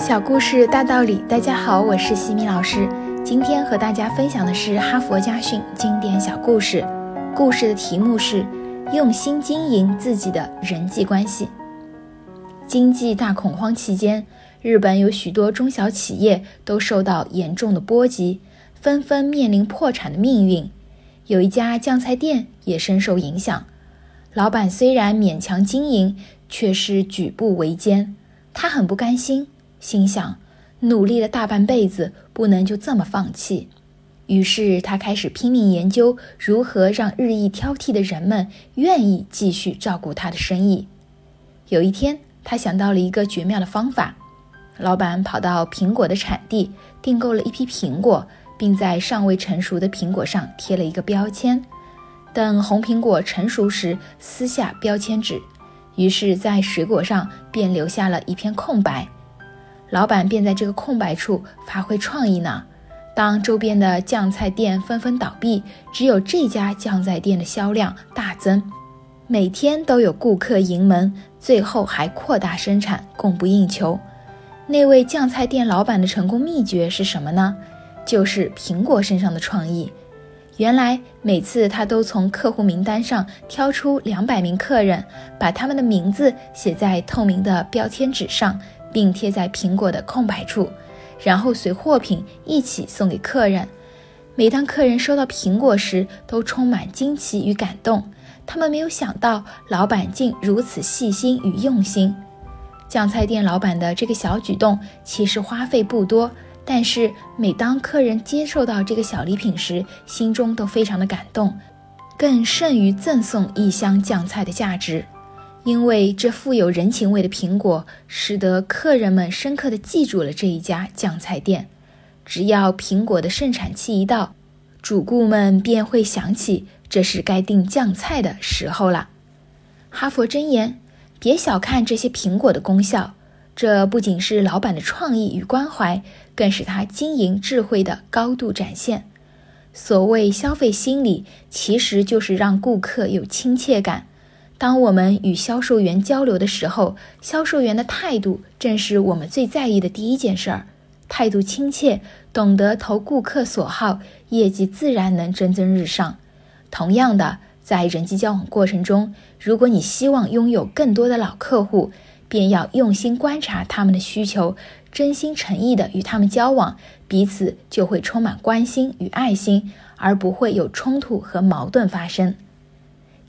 小故事大道理，大家好，我是西米老师。今天和大家分享的是哈佛家训经典小故事，故事的题目是用心经营自己的人际关系。经济大恐慌期间，日本有许多中小企业都受到严重的波及，纷纷面临破产的命运。有一家酱菜店也深受影响，老板虽然勉强经营，却是举步维艰。他很不甘心，心想：努力了大半辈子，不能就这么放弃。于是他开始拼命研究如何让日益挑剔的人们愿意继续照顾他的生意。有一天，他想到了一个绝妙的方法。老板跑到苹果的产地，订购了一批苹果。并在尚未成熟的苹果上贴了一个标签，等红苹果成熟时撕下标签纸，于是，在水果上便留下了一片空白。老板便在这个空白处发挥创意呢。当周边的酱菜店纷纷倒闭，只有这家酱菜店的销量大增，每天都有顾客迎门，最后还扩大生产，供不应求。那位酱菜店老板的成功秘诀是什么呢？就是苹果身上的创意。原来每次他都从客户名单上挑出两百名客人，把他们的名字写在透明的标签纸上，并贴在苹果的空白处，然后随货品一起送给客人。每当客人收到苹果时，都充满惊奇与感动。他们没有想到老板竟如此细心与用心。酱菜店老板的这个小举动其实花费不多。但是每当客人接受到这个小礼品时，心中都非常的感动，更胜于赠送一箱酱菜的价值。因为这富有人情味的苹果，使得客人们深刻地记住了这一家酱菜店。只要苹果的盛产期一到，主顾们便会想起这是该订酱菜的时候了。哈佛箴言：别小看这些苹果的功效。这不仅是老板的创意与关怀，更是他经营智慧的高度展现。所谓消费心理，其实就是让顾客有亲切感。当我们与销售员交流的时候，销售员的态度正是我们最在意的第一件事儿。态度亲切，懂得投顾客所好，业绩自然能蒸蒸日上。同样的，在人际交往过程中，如果你希望拥有更多的老客户，便要用心观察他们的需求，真心诚意的与他们交往，彼此就会充满关心与爱心，而不会有冲突和矛盾发生。